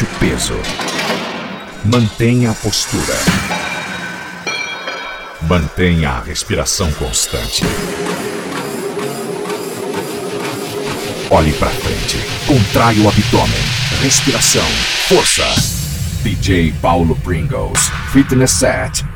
Solte o peso. Mantenha a postura. Mantenha a respiração constante. Olhe para frente. Contrai o abdômen. Respiração. Força. DJ Paulo Pringles. Fitness Set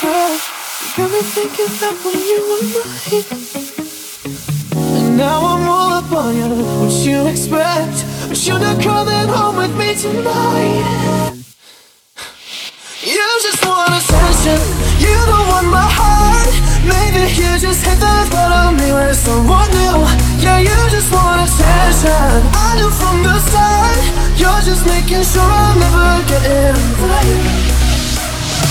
try. You got me thinking that when you were mine. And now I'm all up on you. What you expect? But you're not coming home with me tonight. You just want attention. You don't want my heart. Maybe you just hit the thought of me with someone new. Yeah, you just want attention. I knew from the start. You're just making sure I'll never get it right.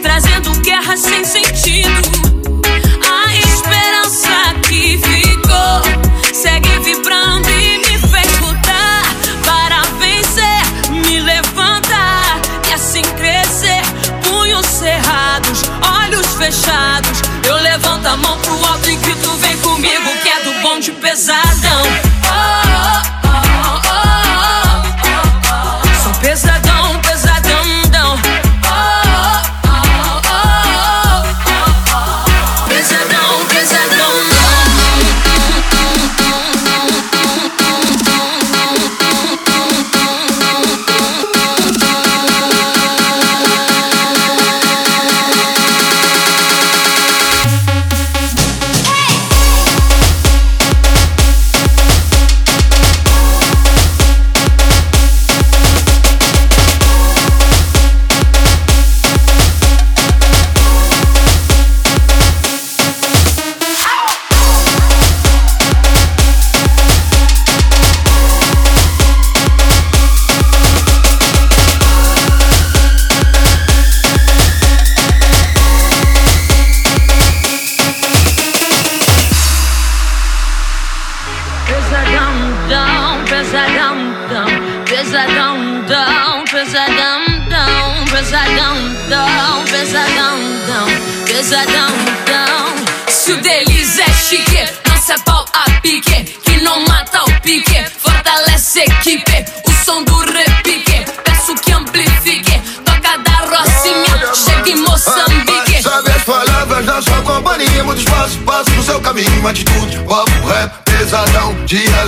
trazendo guerra sem sentido. A esperança que ficou segue vibrando e me fez lutar para vencer, me levantar e assim crescer. Punhos cerrados, olhos fechados. Eu levanto a mão pro alto e grito: Vem comigo, que é do bom de pesadão.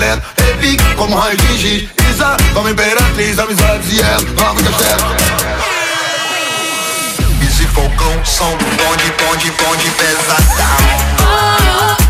galera. Epic como raio de giz, Isa como imperatriz, amizades e ela, nova castelo. Biz e Falcão são bonde, bonde, bonde pesadão. Oh, oh.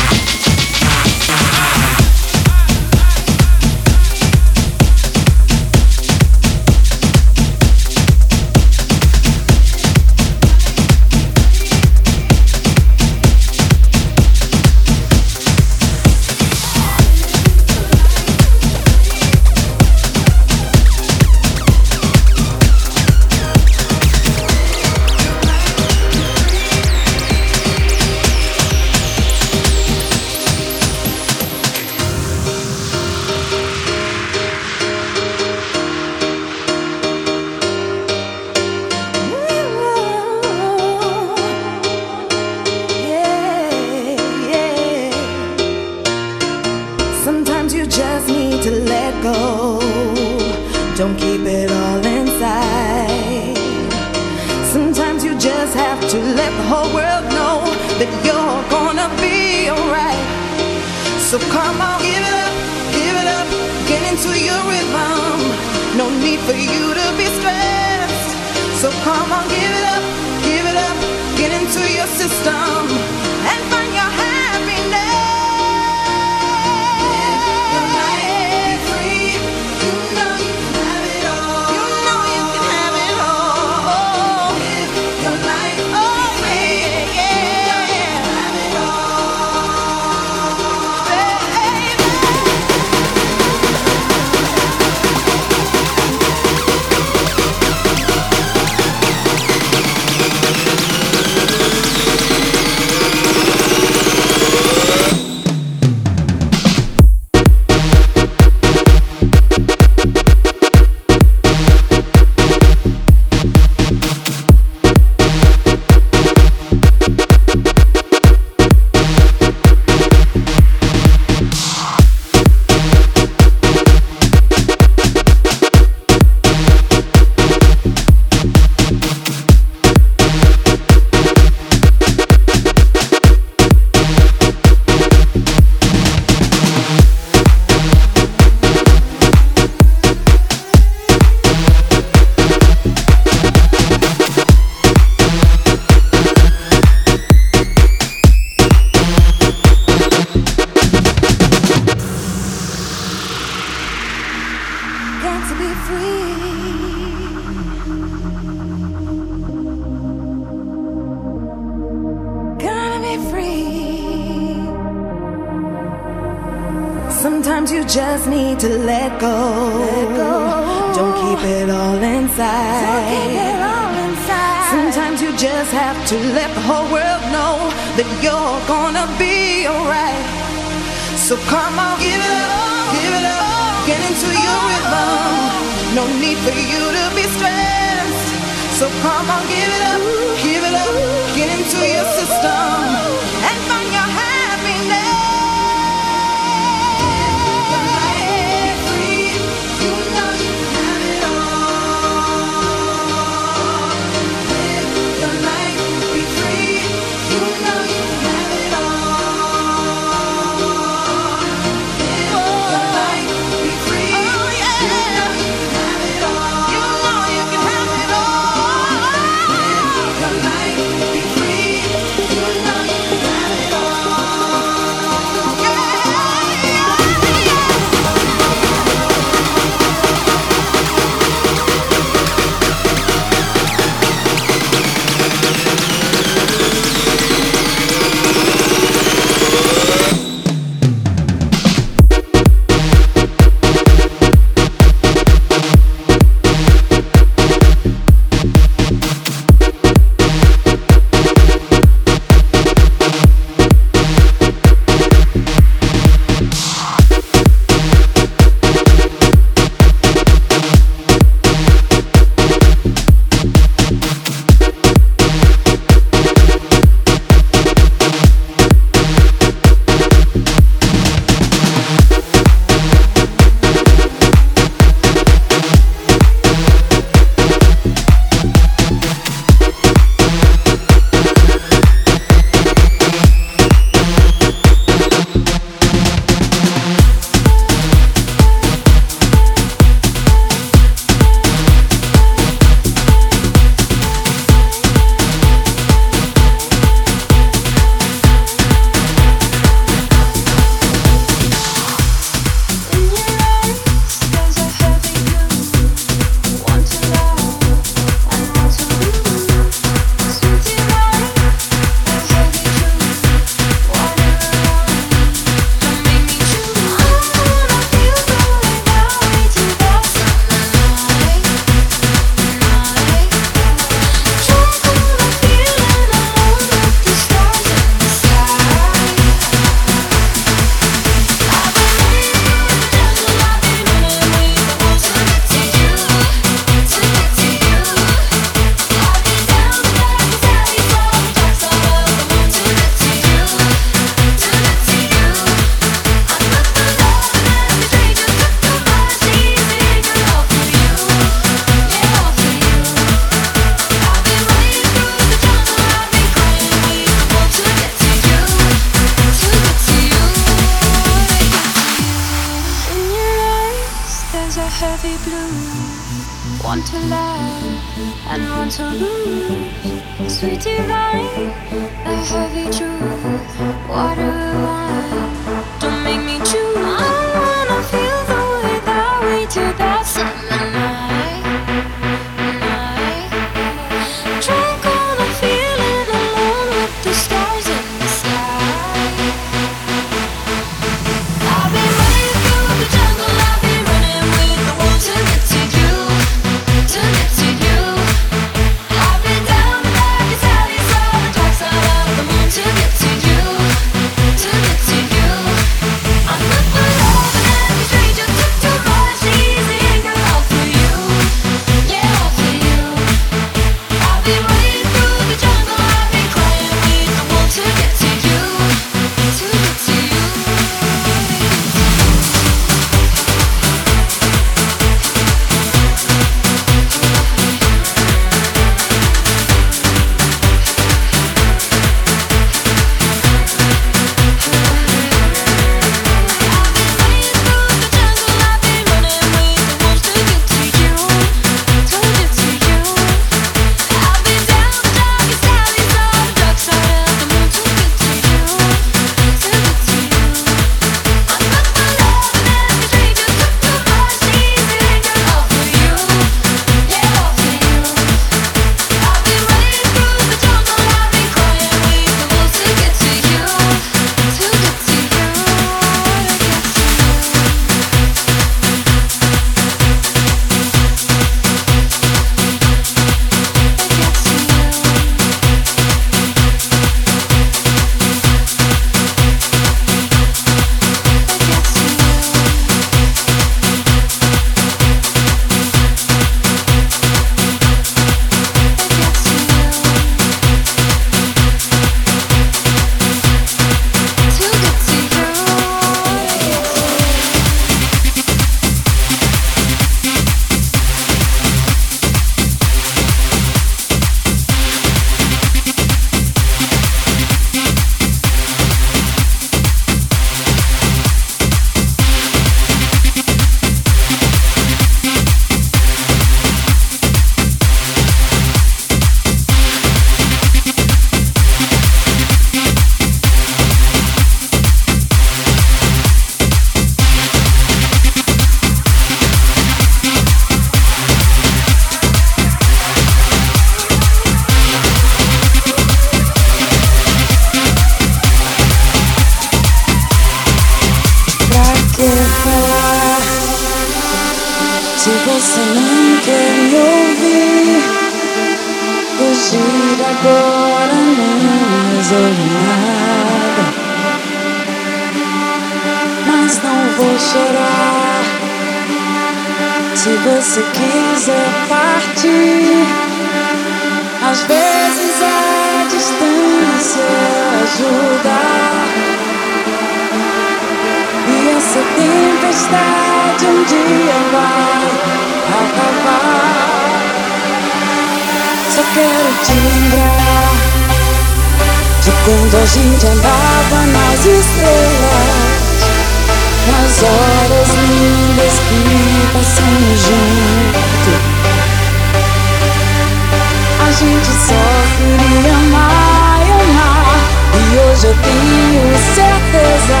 gente só queria amar e amar. E hoje eu tenho certeza.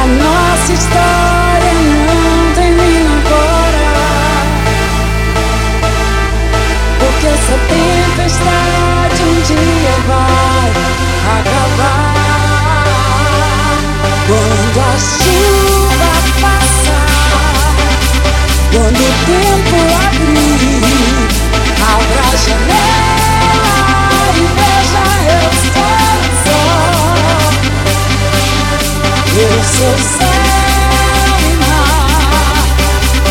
A nossa história não termina agora. Porque essa tempestade um dia vai acabar. sou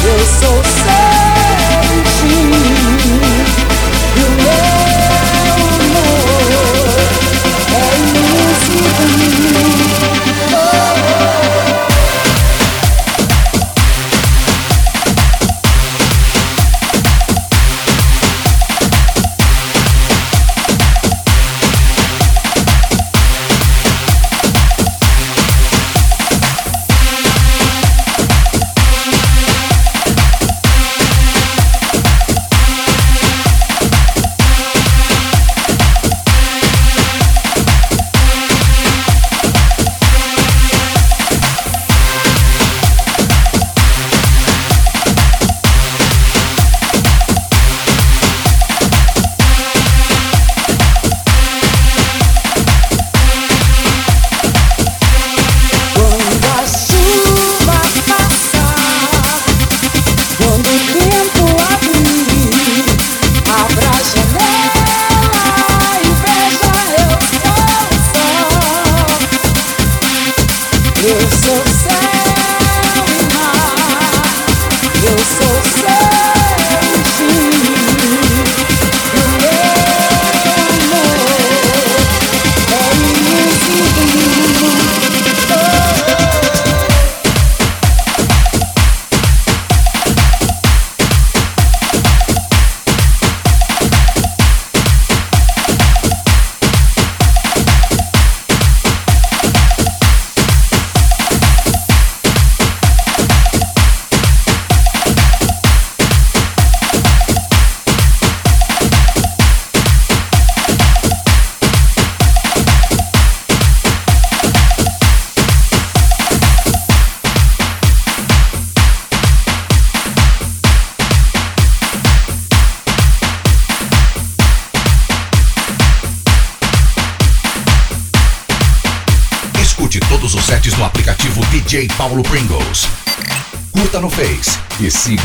eu sou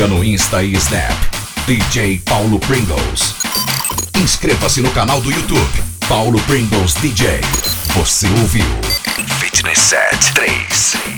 no Insta e Snap. DJ Paulo Pringles. Inscreva-se no canal do YouTube Paulo Pringles DJ. Você ouviu? Fitness Set 3.